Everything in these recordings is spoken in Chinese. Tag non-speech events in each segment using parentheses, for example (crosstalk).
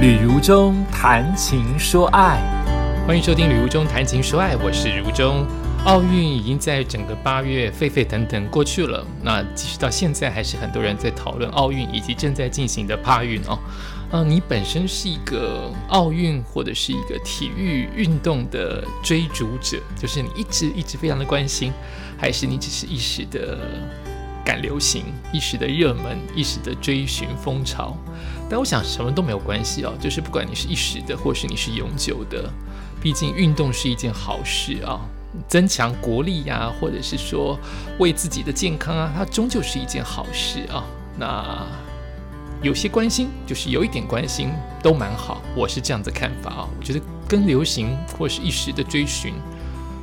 旅如中谈情说爱，欢迎收听《旅如中谈情说爱》，我是如中。奥运已经在整个八月沸沸腾腾过去了，那即使到现在，还是很多人在讨论奥运以及正在进行的帕运哦。嗯，你本身是一个奥运或者是一个体育运动的追逐者，就是你一直一直非常的关心，还是你只是一时的赶流行、一时的热门、一时的追寻风潮？但我想什么都没有关系哦，就是不管你是一时的，或是你是永久的，毕竟运动是一件好事啊，增强国力呀，或者是说为自己的健康啊，它终究是一件好事啊。那有些关心，就是有一点关心，都蛮好。我是这样子看法啊，我觉得跟流行或是一时的追寻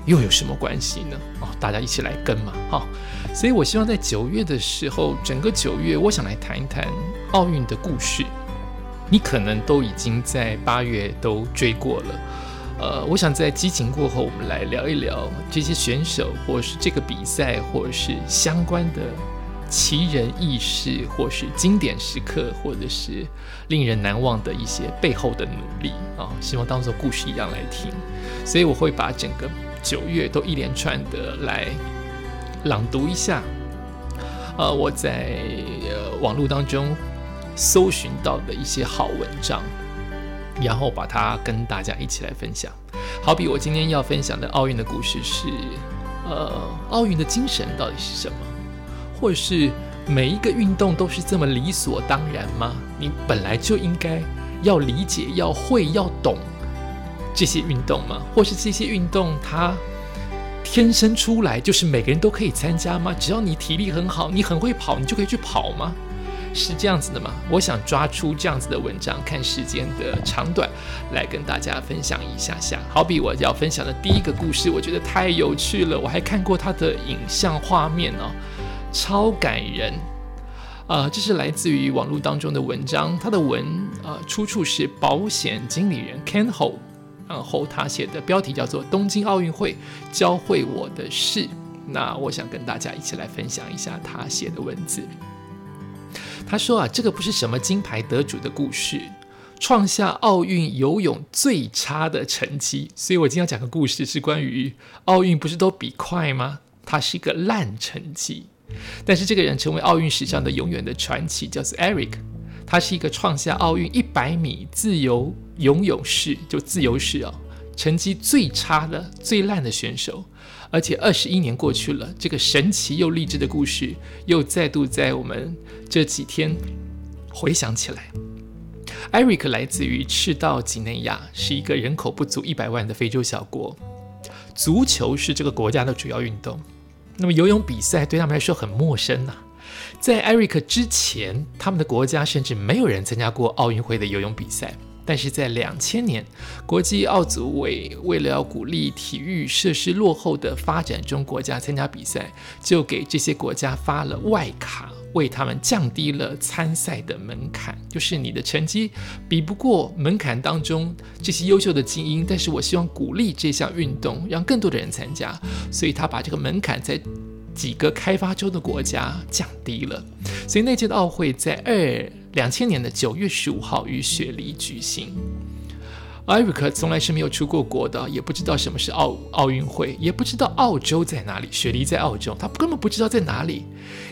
又有什么关系呢？哦，大家一起来跟嘛，哈。所以我希望在九月的时候，整个九月，我想来谈一谈奥运的故事。你可能都已经在八月都追过了，呃，我想在激情过后，我们来聊一聊这些选手，或是这个比赛，或是相关的奇人异事，或是经典时刻，或者是令人难忘的一些背后的努力啊，希望当做故事一样来听。所以我会把整个九月都一连串的来。朗读一下，呃，我在网络当中搜寻到的一些好文章，然后把它跟大家一起来分享。好比我今天要分享的奥运的故事是，呃，奥运的精神到底是什么？或者是每一个运动都是这么理所当然吗？你本来就应该要理解、要会、要懂这些运动吗？或是这些运动它？天生出来就是每个人都可以参加吗？只要你体力很好，你很会跑，你就可以去跑吗？是这样子的吗？我想抓出这样子的文章，看时间的长短，来跟大家分享一下下。好比我要分享的第一个故事，我觉得太有趣了，我还看过它的影像画面哦，超感人。呃，这是来自于网络当中的文章，它的文呃出处是保险经理人 Ken Ho。然后他写的标题叫做《东京奥运会教会我的事》，那我想跟大家一起来分享一下他写的文字。他说啊，这个不是什么金牌得主的故事，创下奥运游泳最差的成绩。所以我今天要讲个故事，是关于奥运不是都比快吗？它是一个烂成绩，但是这个人成为奥运史上的永远的传奇，叫做 Eric。他是一个创下奥运一百米自由游泳式就自由式哦，成绩最差的、最烂的选手，而且二十一年过去了，这个神奇又励志的故事又再度在我们这几天回想起来。艾瑞克来自于赤道几内亚，是一个人口不足一百万的非洲小国，足球是这个国家的主要运动，那么游泳比赛对他们来说很陌生呐。在艾瑞克之前，他们的国家甚至没有人参加过奥运会的游泳比赛。但是在两千年，国际奥组委为了要鼓励体育设施落后的发展中国家参加比赛，就给这些国家发了外卡，为他们降低了参赛的门槛。就是你的成绩比不过门槛当中这些优秀的精英，但是我希望鼓励这项运动，让更多的人参加，所以他把这个门槛在。几个开发中的国家降低了，所以那届的奥会在二两千年的九月十五号于雪梨举行。艾瑞克从来是没有出过国的，也不知道什么是奥奥运会，也不知道澳洲在哪里，雪梨在澳洲，他根本不知道在哪里。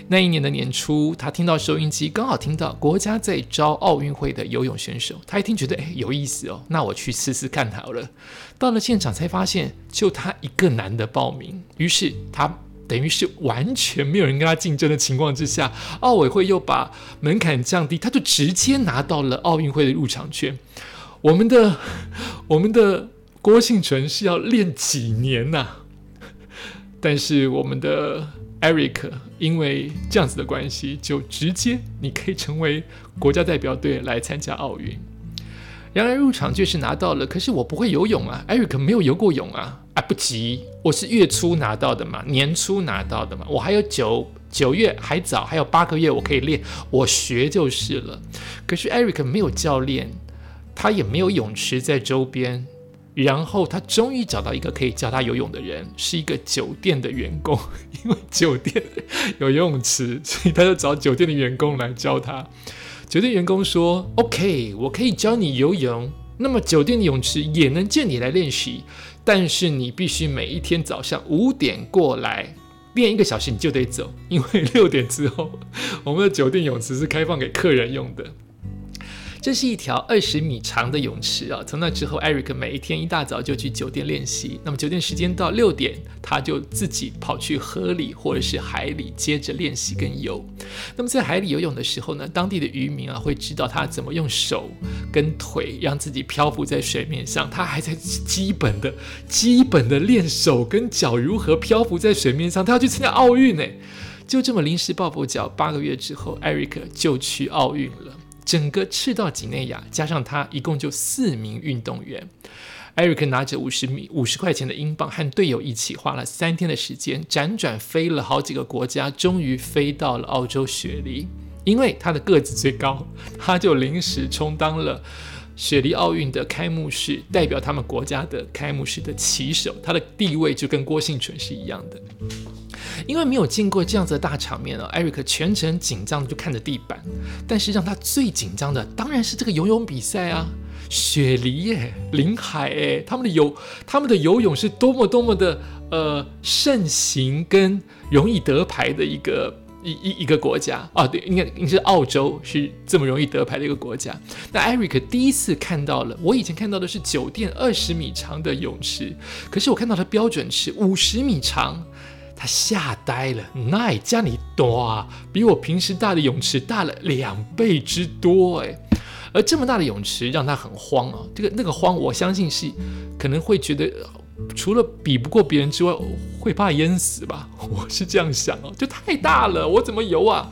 那一年的年初，他听到收音机，刚好听到国家在招奥运会的游泳选手，他一听觉得哎有意思哦，那我去试试看好了。到了现场才发现，就他一个男的报名，于是他。等于是完全没有人跟他竞争的情况之下，奥委会又把门槛降低，他就直接拿到了奥运会的入场券。我们的 (laughs) 我们的郭幸存是要练几年呐？但是我们的 Eric 因为这样子的关系，就直接你可以成为国家代表队来参加奥运。然而入场券是拿到了，可是我不会游泳啊，Eric 没有游过泳啊，啊不急，我是月初拿到的嘛，年初拿到的嘛，我还有九九月还早，还有八个月我可以练，我学就是了。可是 Eric 没有教练，他也没有泳池在周边，然后他终于找到一个可以教他游泳的人，是一个酒店的员工，(laughs) 因为酒店有游泳池，所以他就找酒店的员工来教他。酒店员工说：“OK，我可以教你游泳。那么酒店的泳池也能借你来练习，但是你必须每一天早上五点过来练一个小时，你就得走，因为六点之后我们的酒店泳池是开放给客人用的。”这是一条二十米长的泳池啊！从那之后，艾瑞克每一天一大早就去酒店练习。那么酒店时间到六点，他就自己跑去河里或者是海里接着练习跟游。那么在海里游泳的时候呢，当地的渔民啊会知道他怎么用手跟腿让自己漂浮在水面上。他还在基本的、基本的练手跟脚如何漂浮在水面上。他要去参加奥运呢！就这么临时抱佛脚，八个月之后，艾瑞克就去奥运了。整个赤道几内亚加上他，一共就四名运动员。艾瑞克拿着五十米五十块钱的英镑，和队友一起花了三天的时间，辗转飞了好几个国家，终于飞到了澳洲雪梨。因为他的个子最高，他就临时充当了雪梨奥运的开幕式代表他们国家的开幕式的旗手。他的地位就跟郭幸存是一样的。因为没有见过这样子的大场面啊，艾瑞克全程紧张的就看着地板。但是让他最紧张的当然是这个游泳比赛啊，雪梨耶，林海耶，他们的游他们的游泳是多么多么的呃盛行跟容易得牌的一个一一一个国家啊，对，应该应该是澳洲是这么容易得牌的一个国家。那艾瑞克第一次看到了，我以前看到的是酒店二十米长的泳池，可是我看到的标准是五十米长。他吓呆了，那家里多啊，比我平时大的泳池大了两倍之多哎，而这么大的泳池让他很慌啊，这个那个慌，我相信是可能会觉得除了比不过别人之外，会怕淹死吧，(laughs) 我是这样想哦，就太大了，我怎么游啊？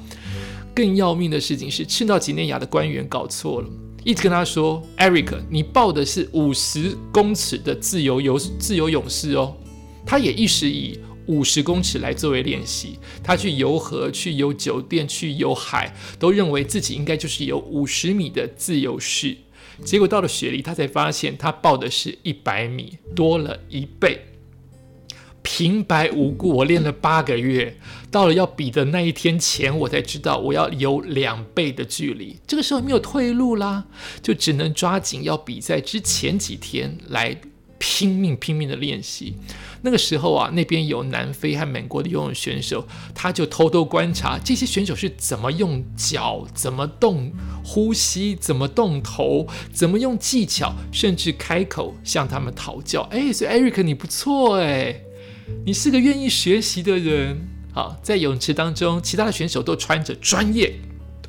更要命的事情是，赤道几内亚的官员搞错了，一直跟他说，Eric，你报的是五十公尺的自由游自由泳士哦，他也一时以。五十公尺来作为练习，他去游河、去游酒店、去游海，都认为自己应该就是有五十米的自由式。结果到了雪梨，他才发现他报的是一百米，多了一倍。平白无故，我练了八个月，到了要比的那一天前，我才知道我要游两倍的距离。这个时候没有退路啦，就只能抓紧要比赛之前几天来。拼命拼命的练习，那个时候啊，那边有南非和美国的游泳选手，他就偷偷观察这些选手是怎么用脚、怎么动呼吸、怎么动头、怎么用技巧，甚至开口向他们讨教。哎，所以 Eric 你不错哎，你是个愿意学习的人。好，在泳池当中，其他的选手都穿着专业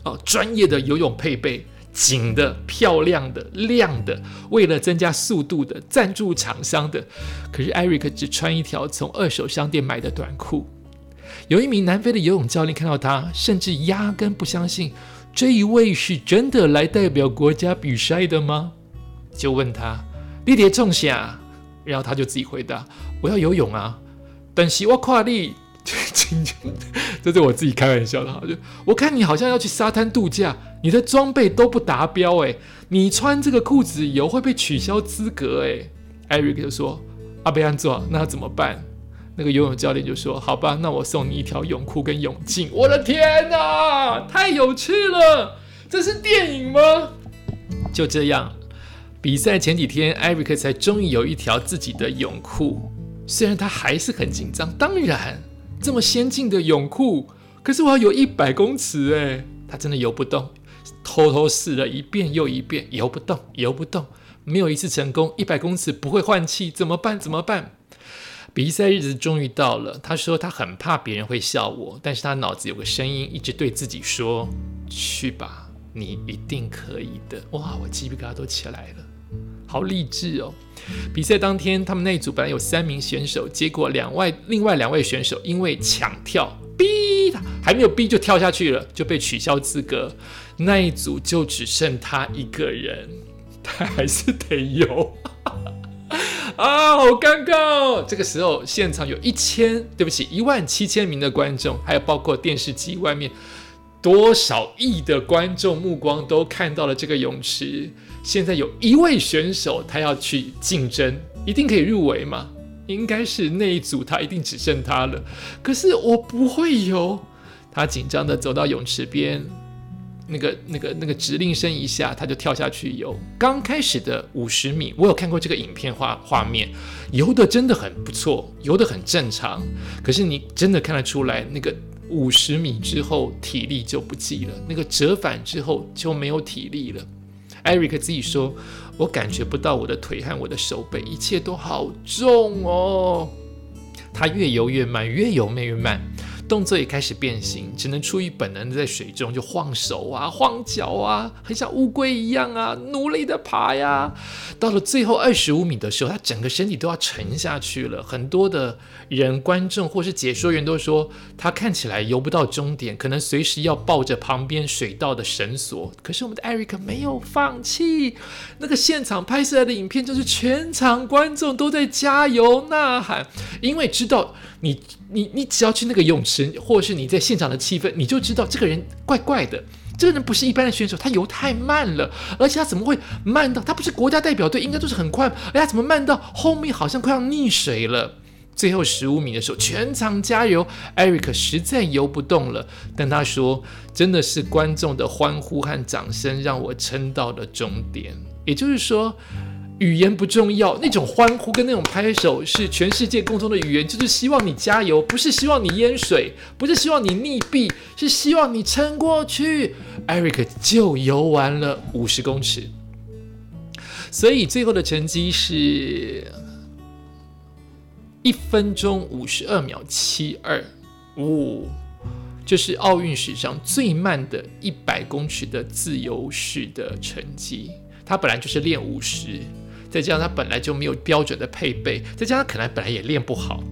哦专业的游泳配备。紧的、漂亮的、亮的，为了增加速度的赞助厂商的，可是艾瑞克只穿一条从二手商店买的短裤。有一名南非的游泳教练看到他，甚至压根不相信这一位是真的来代表国家比赛的吗？就问他：“你得中下？”然后他就自己回答：“我要游泳啊，但是我今天。”这是我自己开玩笑的哈，就我看你好像要去沙滩度假，你的装备都不达标哎，你穿这个裤子游会被取消资格哎。艾瑞克就说：“阿贝安做，那怎么办？”那个游泳教练就说：“好吧，那我送你一条泳裤跟泳镜。”我的天哪，太有趣了！这是电影吗？就这样，比赛前几天，艾瑞克才终于有一条自己的泳裤，虽然他还是很紧张，当然。这么先进的泳裤，可是我要游一百公尺哎，他真的游不动，偷偷试了一遍又一遍，游不动，游不动，没有一次成功。一百公尺不会换气，怎么办？怎么办？比赛日子终于到了，他说他很怕别人会笑我，但是他脑子有个声音一直对自己说：“去吧，你一定可以的。”哇，我鸡皮疙瘩都起来了。好励志哦！比赛当天，他们那组本来有三名选手，结果两外另外两位选手因为抢跳，逼他还没有逼就跳下去了，就被取消资格。那一组就只剩他一个人，他还是得游 (laughs) 啊，好尴尬哦！这个时候，现场有一千，对不起，一万七千名的观众，还有包括电视机外面多少亿的观众目光都看到了这个泳池。现在有一位选手，他要去竞争，一定可以入围嘛？应该是那一组，他一定只剩他了。可是我不会游，他紧张的走到泳池边，那个、那个、那个指令声一下，他就跳下去游。刚开始的五十米，我有看过这个影片画画面，游的真的很不错，游的很正常。可是你真的看得出来，那个五十米之后体力就不济了，那个折返之后就没有体力了。Eric 自己说：“我感觉不到我的腿和我的手背，一切都好重哦。”他越游越慢，越游越慢。动作也开始变形，只能出于本能在水中就晃手啊、晃脚啊，很像乌龟一样啊，努力的爬呀。到了最后二十五米的时候，他整个身体都要沉下去了。很多的人、观众或是解说员都说，他看起来游不到终点，可能随时要抱着旁边水道的绳索。可是我们的艾瑞克没有放弃，那个现场拍摄来的影片就是全场观众都在加油呐喊，因为知道。你你你只要去那个泳池，或是你在现场的气氛，你就知道这个人怪怪的。这个人不是一般的选手，他游太慢了，而且他怎么会慢到？他不是国家代表队，应该都是很快。哎呀，怎么慢到后面好像快要溺水了？最后十五米的时候，全场加油，Eric 实在游不动了。但他说，真的是观众的欢呼和掌声让我撑到了终点。也就是说。语言不重要，那种欢呼跟那种拍手是全世界共同的语言，就是希望你加油，不是希望你淹水，不是希望你溺毙，是希望你撑过去。Eric 就游完了五十公尺，所以最后的成绩是一分钟五十二秒七二，五，这是奥运史上最慢的一百公尺的自由式的成绩。他本来就是练五十。再加上他本来就没有标准的配备，再加上可能本来也练不好，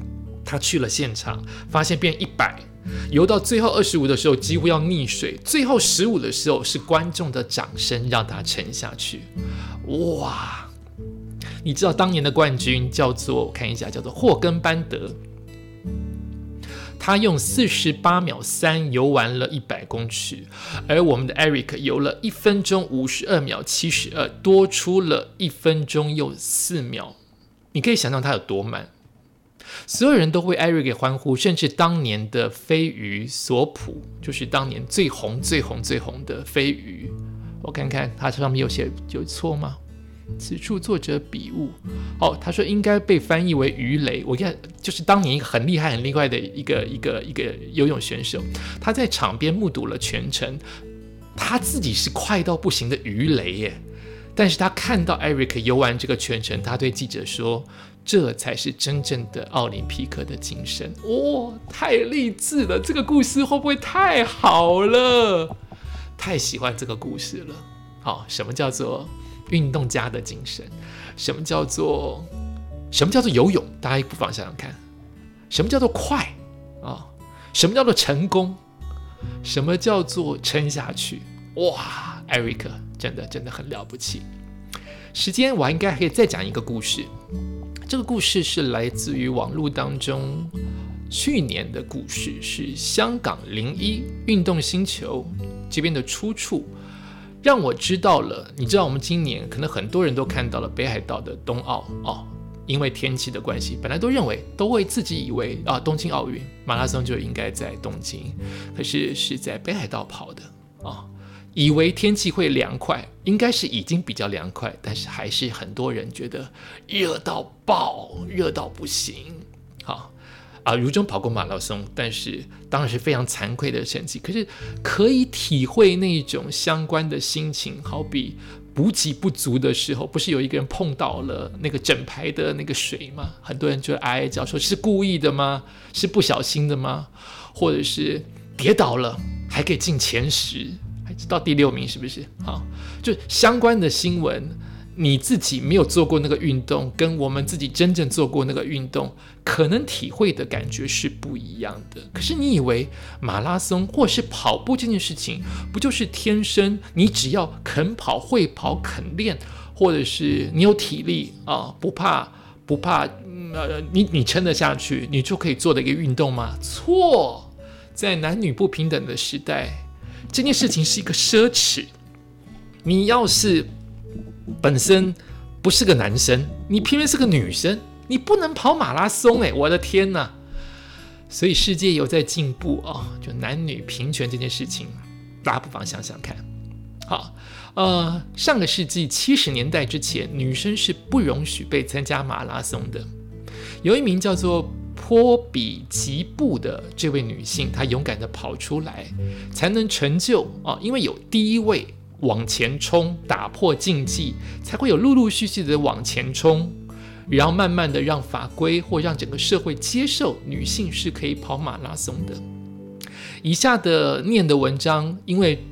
他去了现场，发现变一百，游到最后二十五的时候几乎要溺水，最后十五的时候是观众的掌声让他沉下去。哇！你知道当年的冠军叫做我看一下，叫做霍根班德。他用四十八秒三游完了一百公尺，而我们的 Eric 游了一分钟五十二秒七十二，多出了一分钟又四秒。你可以想象他有多慢。所有人都为 Eric 欢呼，甚至当年的飞鱼索普，就是当年最红最红最红的飞鱼。我看看他上面有写有错吗？此处作者笔误。哦，他说应该被翻译为鱼雷。我看就是当年一个很厉害、很厉害的一个一个一个游泳选手，他在场边目睹了全程，他自己是快到不行的鱼雷耶。但是他看到 Eric 游完这个全程，他对记者说：“这才是真正的奥林匹克的精神。”哦，太励志了！这个故事会不会太好了？太喜欢这个故事了。好，什么叫做？运动家的精神，什么叫做什么叫做游泳？大家不妨想想看，什么叫做快啊？什么叫做成功？什么叫做撑下去？哇艾瑞克真的真的很了不起。时间我应该可以再讲一个故事，这个故事是来自于网络当中去年的故事，是香港零一运动星球这边的出处。让我知道了，你知道我们今年可能很多人都看到了北海道的冬奥哦，因为天气的关系，本来都认为都会自己以为啊，东京奥运马拉松就应该在东京，可是是在北海道跑的啊，以为天气会凉快，应该是已经比较凉快，但是还是很多人觉得热到爆，热到不行，啊，如中跑过马拉松，但是当然是非常惭愧的成绩。可是可以体会那种相关的心情，好比补给不足的时候，不是有一个人碰到了那个整排的那个水吗？很多人就哀哀叫说：“是故意的吗？是不小心的吗？或者是跌倒了还可以进前十，还到第六名，是不是？好，就相关的新闻。”你自己没有做过那个运动，跟我们自己真正做过那个运动，可能体会的感觉是不一样的。可是你以为马拉松或是跑步这件事情，不就是天生你只要肯跑、会跑、肯练，或者是你有体力啊，不怕不怕，呃，你你撑得下去，你就可以做的一个运动吗？错，在男女不平等的时代，这件事情是一个奢侈。你要是。本身不是个男生，你偏偏是个女生，你不能跑马拉松哎！我的天呐！所以世界有在进步啊，就男女平权这件事情，大家不妨想想看。好，呃，上个世纪七十年代之前，女生是不容许被参加马拉松的。有一名叫做坡比吉布的这位女性，她勇敢地跑出来，才能成就啊，因为有第一位往前冲，打破禁忌，才会有陆陆续续的往前冲，然后慢慢的让法规或让整个社会接受女性是可以跑马拉松的。以下的念的文章，因为。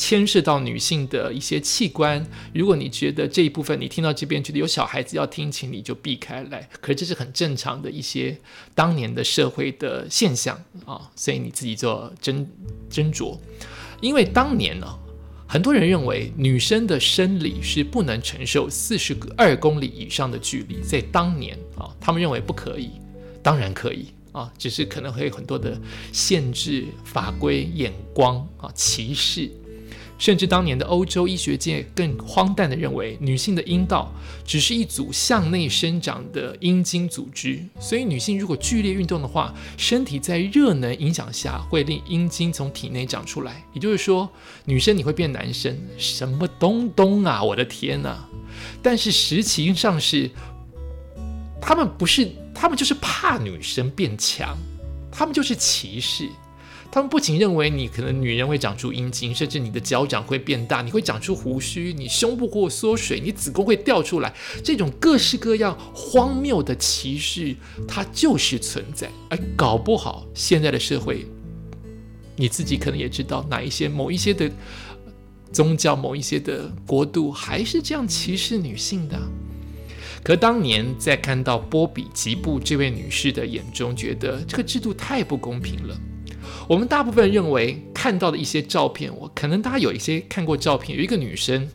牵涉到女性的一些器官，如果你觉得这一部分你听到这边觉得有小孩子要听，请你就避开来。可是这是很正常的一些当年的社会的现象啊，所以你自己做斟斟酌。因为当年呢，很多人认为女生的生理是不能承受四十二公里以上的距离，在当年啊，他们认为不可以，当然可以啊，只是可能会有很多的限制、法规、眼光啊、歧视。甚至当年的欧洲医学界更荒诞地认为，女性的阴道只是一组向内生长的阴茎组织，所以女性如果剧烈运动的话，身体在热能影响下会令阴茎从体内长出来。也就是说，女生你会变男生，什么东东啊！我的天哪！但是实情上是，他们不是，他们就是怕女生变强，他们就是歧视。他们不仅认为你可能女人会长出阴茎，甚至你的脚掌会变大，你会长出胡须，你胸部会缩水，你子宫会掉出来，这种各式各样荒谬的歧视，它就是存在。而搞不好现在的社会，你自己可能也知道哪一些某一些的宗教、某一些的国度还是这样歧视女性的。可当年在看到波比吉布这位女士的眼中，觉得这个制度太不公平了。我们大部分认为看到的一些照片，我可能大家有一些看过照片，有一个女生，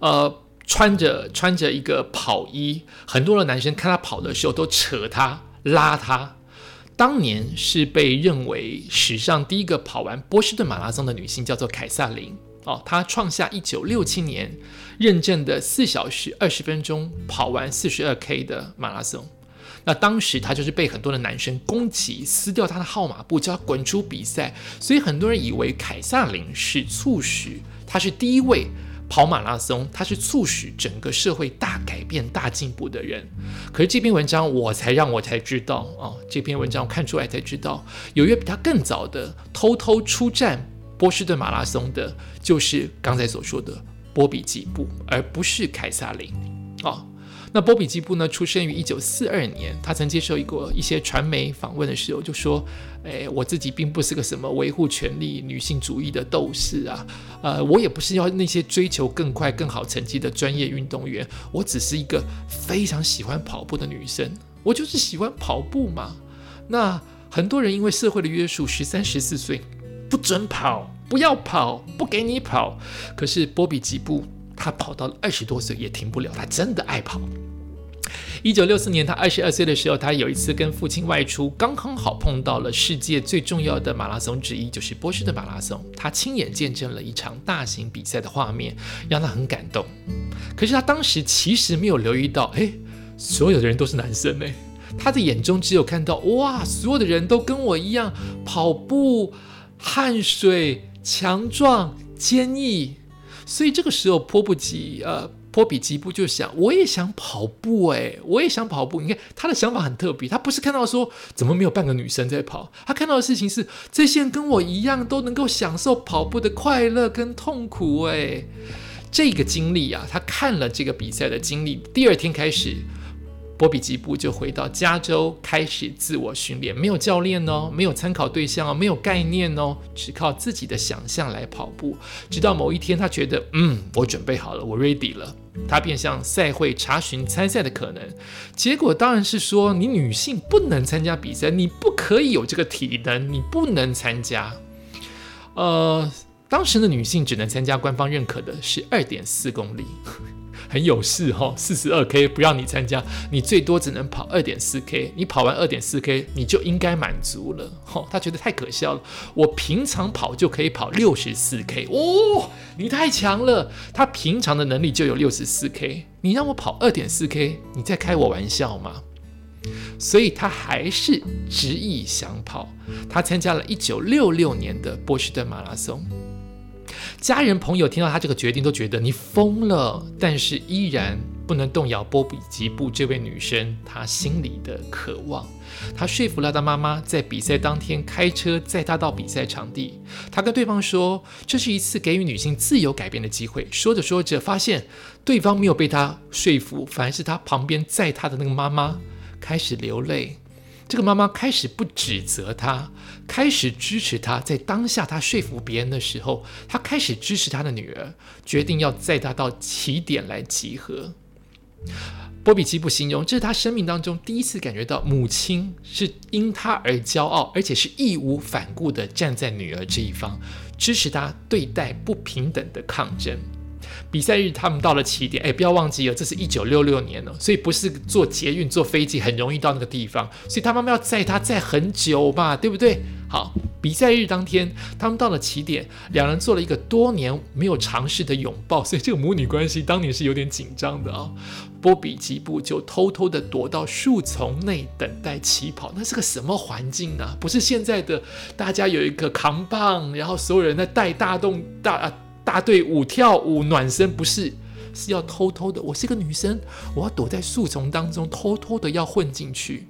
呃，穿着穿着一个跑衣，很多的男生看她跑的时候都扯她拉她。当年是被认为史上第一个跑完波士顿马拉松的女性，叫做凯撒琳哦，她创下一九六七年认证的四小时二十分钟跑完四十二 K 的马拉松。那当时他就是被很多的男生攻击，撕掉他的号码布，叫他滚出比赛。所以很多人以为凯撒琳是促使他是第一位跑马拉松，他是促使整个社会大改变、大进步的人。可是这篇文章我才让我才知道啊，这篇文章我看出来才知道，有一个比他更早的偷偷出战波士顿马拉松的，就是刚才所说的波比吉布，而不是凯撒琳啊。那波比基布呢？出生于一九四二年。他曾接受一个一些传媒访问的时候，就说：“哎，我自己并不是个什么维护权利、女性主义的斗士啊，呃，我也不是要那些追求更快、更好成绩的专业运动员。我只是一个非常喜欢跑步的女生，我就是喜欢跑步嘛。那很多人因为社会的约束，十三、十四岁不准跑，不要跑，不给你跑。可是波比吉布。”他跑到了二十多岁也停不了，他真的爱跑。一九六四年，他二十二岁的时候，他有一次跟父亲外出，刚刚好碰到了世界最重要的马拉松之一，就是波士顿马拉松。他亲眼见证了一场大型比赛的画面，让他很感动。可是他当时其实没有留意到，哎，所有的人都是男生哎，他的眼中只有看到哇，所有的人都跟我一样跑步，汗水强壮坚毅。所以这个时候，迫不及呃，波比吉布就想，我也想跑步哎，我也想跑步。你看他的想法很特别，他不是看到说怎么没有半个女生在跑，他看到的事情是这些人跟我一样都能够享受跑步的快乐跟痛苦哎。这个经历啊，他看了这个比赛的经历，第二天开始。波比吉布就回到加州，开始自我训练，没有教练哦，没有参考对象哦，没有概念哦，只靠自己的想象来跑步。直到某一天，他觉得，嗯，我准备好了，我 ready 了。他便向赛会查询参赛的可能，结果当然是说，你女性不能参加比赛，你不可以有这个体能，你不能参加。呃，当时的女性只能参加官方认可的是二点四公里。很有事哈，四十二 K 不让你参加，你最多只能跑二点四 K，你跑完二点四 K 你就应该满足了哈。他觉得太可笑了，我平常跑就可以跑六十四 K 哦，你太强了，他平常的能力就有六十四 K，你让我跑二点四 K，你在开我玩笑吗？所以他还是执意想跑。他参加了一九六六年的波士顿马拉松。家人朋友听到他这个决定，都觉得你疯了，但是依然不能动摇波比吉布这位女生她心里的渴望。他说服了她妈妈，在比赛当天开车载她到比赛场地。他跟对方说，这是一次给予女性自由改变的机会。说着说着，发现对方没有被他说服，反而是他旁边载他的那个妈妈开始流泪。这个妈妈开始不指责他，开始支持他。在当下他说服别人的时候，他开始支持他的女儿，决定要载她到起点来集合。波比基布形容，这是他生命当中第一次感觉到母亲是因他而骄傲，而且是义无反顾地站在女儿这一方，支持他对待不平等的抗争。比赛日，他们到了起点。哎，不要忘记了，这是一九六六年了，所以不是坐捷运、坐飞机很容易到那个地方。所以他妈妈要载他载很久吧，对不对？好，比赛日当天，他们到了起点，两人做了一个多年没有尝试的拥抱。所以这个母女关系当年是有点紧张的啊。波比吉布就偷偷的躲到树丛内等待起跑。那是个什么环境呢？不是现在的大家有一个扛棒，然后所有人在带大动大。大队舞跳舞暖身不是，是要偷偷的。我是个女生，我要躲在树丛当中，偷偷的要混进去。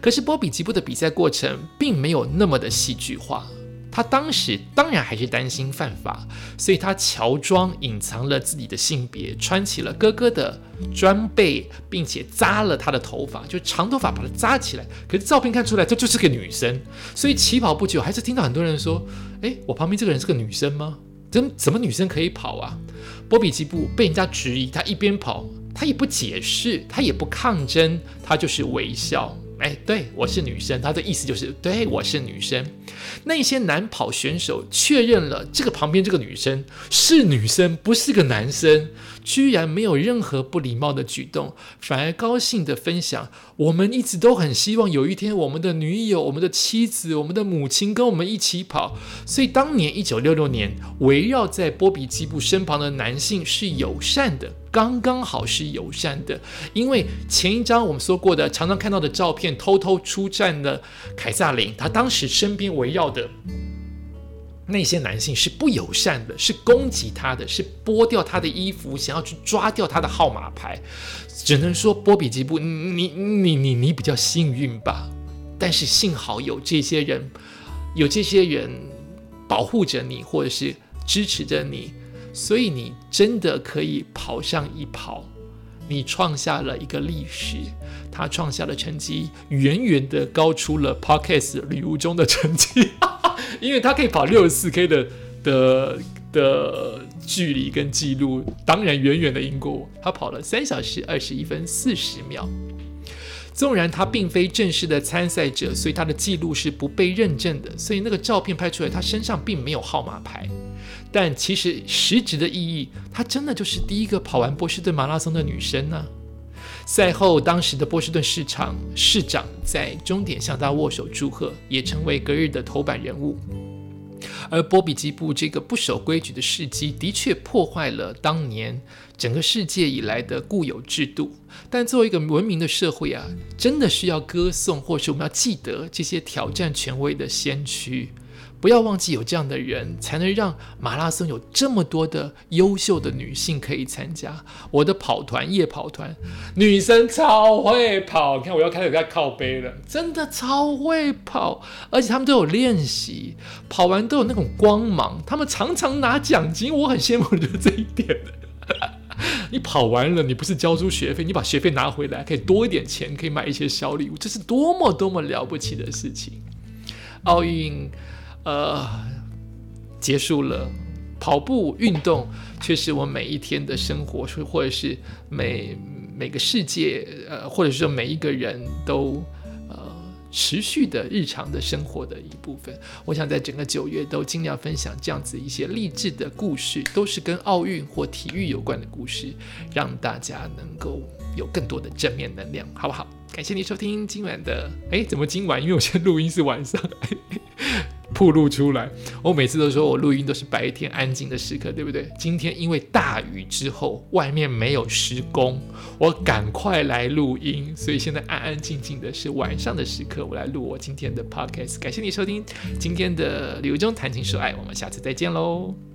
可是波比吉布的比赛过程并没有那么的戏剧化。他当时当然还是担心犯法，所以他乔装隐藏了自己的性别，穿起了哥哥的装备，并且扎了他的头发，就长头发把它扎起来。可是照片看出来，这就是个女生。所以起跑不久，还是听到很多人说：“诶，我旁边这个人是个女生吗？”怎怎么女生可以跑啊？波比吉布被人家质疑，他一边跑，他也不解释，他也不抗争，他就是微笑。哎，对我是女生，他的意思就是对我是女生。那些男跑选手确认了这个旁边这个女生是女生，不是个男生，居然没有任何不礼貌的举动，反而高兴的分享。我们一直都很希望有一天我们的女友、我们的妻子、我们的母亲跟我们一起跑。所以当年一九六六年，围绕在波比基布身旁的男性是友善的。刚刚好是友善的，因为前一张我们说过的常常看到的照片，偷偷出战的凯撒琳，他当时身边围绕的那些男性是不友善的，是攻击他的，是剥掉他的衣服，想要去抓掉他的号码牌。只能说波比吉布，你你你你比较幸运吧。但是幸好有这些人，有这些人保护着你，或者是支持着你。所以你真的可以跑上一跑，你创下了一个历史，他创下的成绩远远的高出了 Podcast 旅游中的成绩，(laughs) 因为他可以跑六十四 K 的的的距离跟记录，当然远远的赢过我，他跑了三小时二十一分四十秒。纵然他并非正式的参赛者，所以他的记录是不被认证的，所以那个照片拍出来，他身上并没有号码牌。但其实实质的意义，她真的就是第一个跑完波士顿马拉松的女生呢。赛后，当时的波士顿市场市长在终点向她握手祝贺，也成为隔日的头版人物。而波比基布这个不守规矩的事迹，的确破坏了当年整个世界以来的固有制度。但作为一个文明的社会啊，真的需要歌颂，或是我们要记得这些挑战权威的先驱。不要忘记有这样的人，才能让马拉松有这么多的优秀的女性可以参加。我的跑团夜跑团，女生超会跑，你看我要开始在靠背了，真的超会跑，而且他们都有练习，跑完都有那种光芒，他们常常拿奖金，我很羡慕的这一点。(laughs) 你跑完了，你不是交出学费，你把学费拿回来，可以多一点钱，可以买一些小礼物，这是多么多么了不起的事情。奥运。呃，结束了，跑步运动却是我每一天的生活，或或者是每每个世界，呃，或者说每一个人都呃持续的日常的生活的一部分。我想在整个九月都尽量分享这样子一些励志的故事，都是跟奥运或体育有关的故事，让大家能够有更多的正面能量，好不好？感谢你收听今晚的，哎，怎么今晚？因为我现在录音是晚上。铺露出来。我每次都说我录音都是白天安静的时刻，对不对？今天因为大雨之后，外面没有施工，我赶快来录音，所以现在安安静静的是晚上的时刻，我来录我今天的 podcast。感谢你收听今天的刘中谈情说爱，我们下次再见喽。